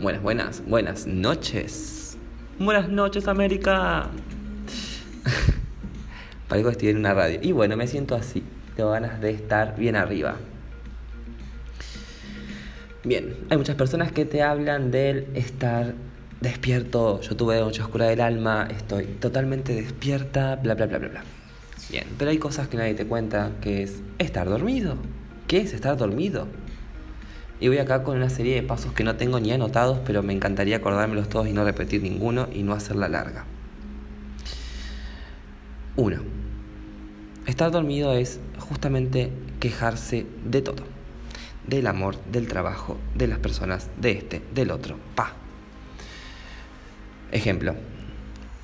Buenas, buenas, buenas noches. Buenas noches, América. Parezco que estoy en una radio. Y bueno, me siento así. Tengo ganas de estar bien arriba. Bien, hay muchas personas que te hablan del estar despierto. Yo tuve noche oscura del alma, estoy totalmente despierta, bla, bla, bla, bla, bla. Bien, pero hay cosas que nadie te cuenta, que es estar dormido. ¿Qué es estar dormido? Y voy acá con una serie de pasos que no tengo ni anotados, pero me encantaría acordármelos todos y no repetir ninguno y no hacerla larga. 1. Estar dormido es justamente quejarse de todo. Del amor, del trabajo, de las personas, de este, del otro. Pa. Ejemplo.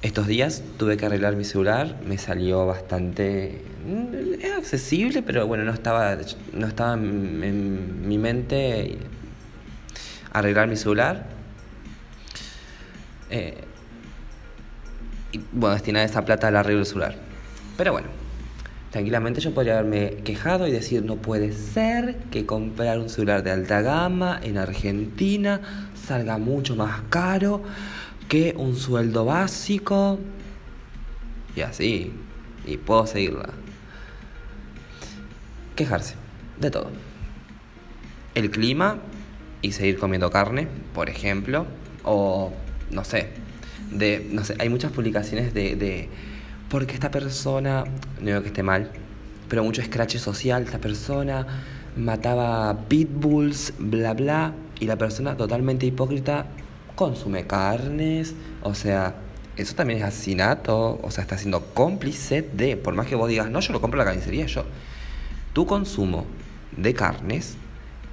Estos días tuve que arreglar mi celular, me salió bastante mm, accesible, pero bueno, no estaba, no estaba en, mi mente arreglar mi celular. Eh, y bueno, destinar esa plata al arreglo del celular. Pero bueno, tranquilamente yo podría haberme quejado y decir, no puede ser que comprar un celular de alta gama en Argentina salga mucho más caro que un sueldo básico y así, y puedo seguirla. Quejarse de todo. El clima y seguir comiendo carne, por ejemplo, o no sé, de no sé, hay muchas publicaciones de, de porque esta persona, no digo que esté mal, pero mucho scratch social, esta persona mataba pitbulls, bla bla, y la persona totalmente hipócrita consume carnes, o sea, eso también es asesinato, o sea, está siendo cómplice de, por más que vos digas, no, yo lo compro en la carnicería, yo, tu consumo de carnes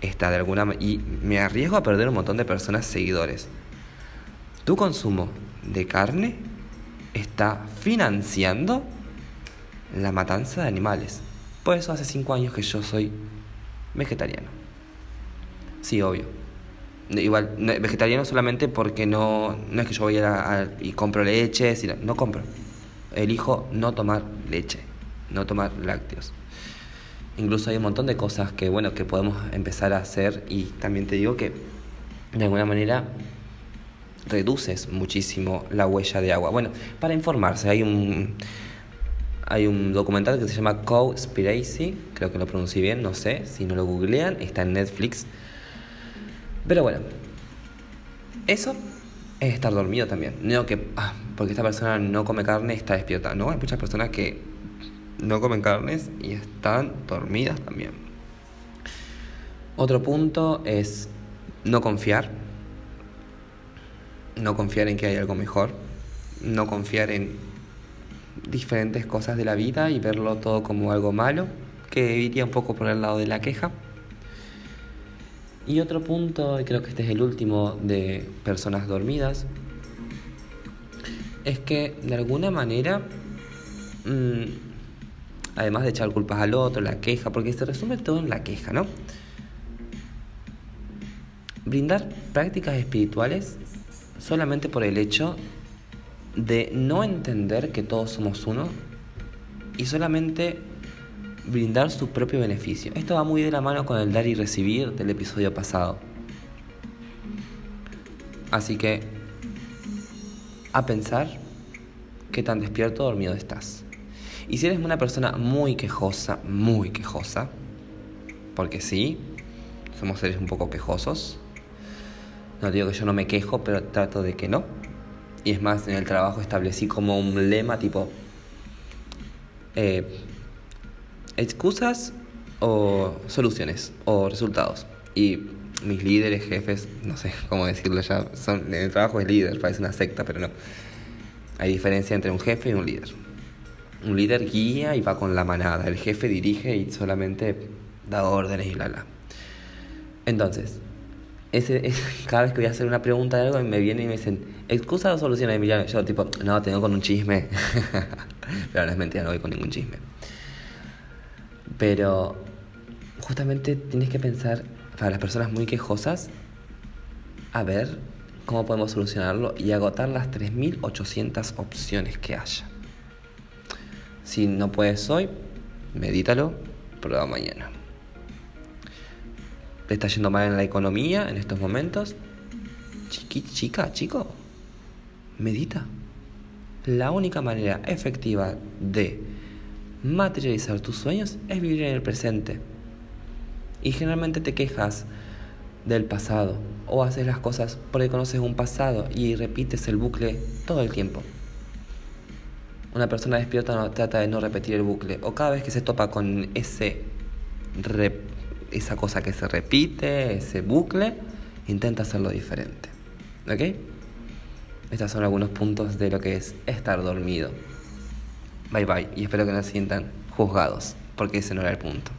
está de alguna manera, y me arriesgo a perder un montón de personas seguidores, tu consumo de carne está financiando la matanza de animales. Por eso hace cinco años que yo soy vegetariano. Sí, obvio. Igual, vegetariano solamente porque no, no es que yo voy a, y compro leche, sino, no compro. Elijo no tomar leche, no tomar lácteos. Incluso hay un montón de cosas que, bueno, que podemos empezar a hacer y también te digo que de alguna manera reduces muchísimo la huella de agua. Bueno, para informarse, hay un, hay un documental que se llama Co-Spiracy, creo que lo pronuncié bien, no sé, si no lo googlean, está en Netflix pero bueno, eso es estar dormido también. No que, ah, porque esta persona no come carne, está despierta. No, hay muchas personas que no comen carnes y están dormidas también. Otro punto es no confiar. No confiar en que hay algo mejor. No confiar en diferentes cosas de la vida y verlo todo como algo malo, que iría un poco por el lado de la queja. Y otro punto, y creo que este es el último de personas dormidas, es que de alguna manera, mm, además de echar culpas al otro, la queja, porque se resume todo en la queja, ¿no? Brindar prácticas espirituales solamente por el hecho de no entender que todos somos uno y solamente brindar su propio beneficio. Esto va muy de la mano con el dar y recibir del episodio pasado. Así que, a pensar qué tan despierto o dormido estás. Y si eres una persona muy quejosa, muy quejosa, porque sí, somos seres un poco quejosos, no digo que yo no me quejo, pero trato de que no. Y es más, en el trabajo establecí como un lema tipo, eh, excusas o soluciones o resultados. Y mis líderes, jefes, no sé cómo decirlo ya, son, el trabajo es líder, parece una secta, pero no. Hay diferencia entre un jefe y un líder. Un líder guía y va con la manada, el jefe dirige y solamente da órdenes y bla bla. Entonces, ese, cada vez que voy a hacer una pregunta de algo me vienen y me dicen, ¿excusa o soluciones? Y yo tipo, no, tengo con un chisme. pero no es mentira, no voy con ningún chisme. Pero justamente tienes que pensar, para las personas muy quejosas, a ver cómo podemos solucionarlo y agotar las 3.800 opciones que haya. Si no puedes hoy, medítalo, prueba mañana. ¿Te está yendo mal en la economía en estos momentos? chica, chico, medita. La única manera efectiva de materializar tus sueños es vivir en el presente. Y generalmente te quejas del pasado o haces las cosas porque conoces un pasado y repites el bucle todo el tiempo. Una persona despierta no, trata de no repetir el bucle o cada vez que se topa con ese esa cosa que se repite, ese bucle, intenta hacerlo diferente. ¿Ok? Estos son algunos puntos de lo que es estar dormido. Bye bye y espero que no se sientan juzgados porque ese no era el punto.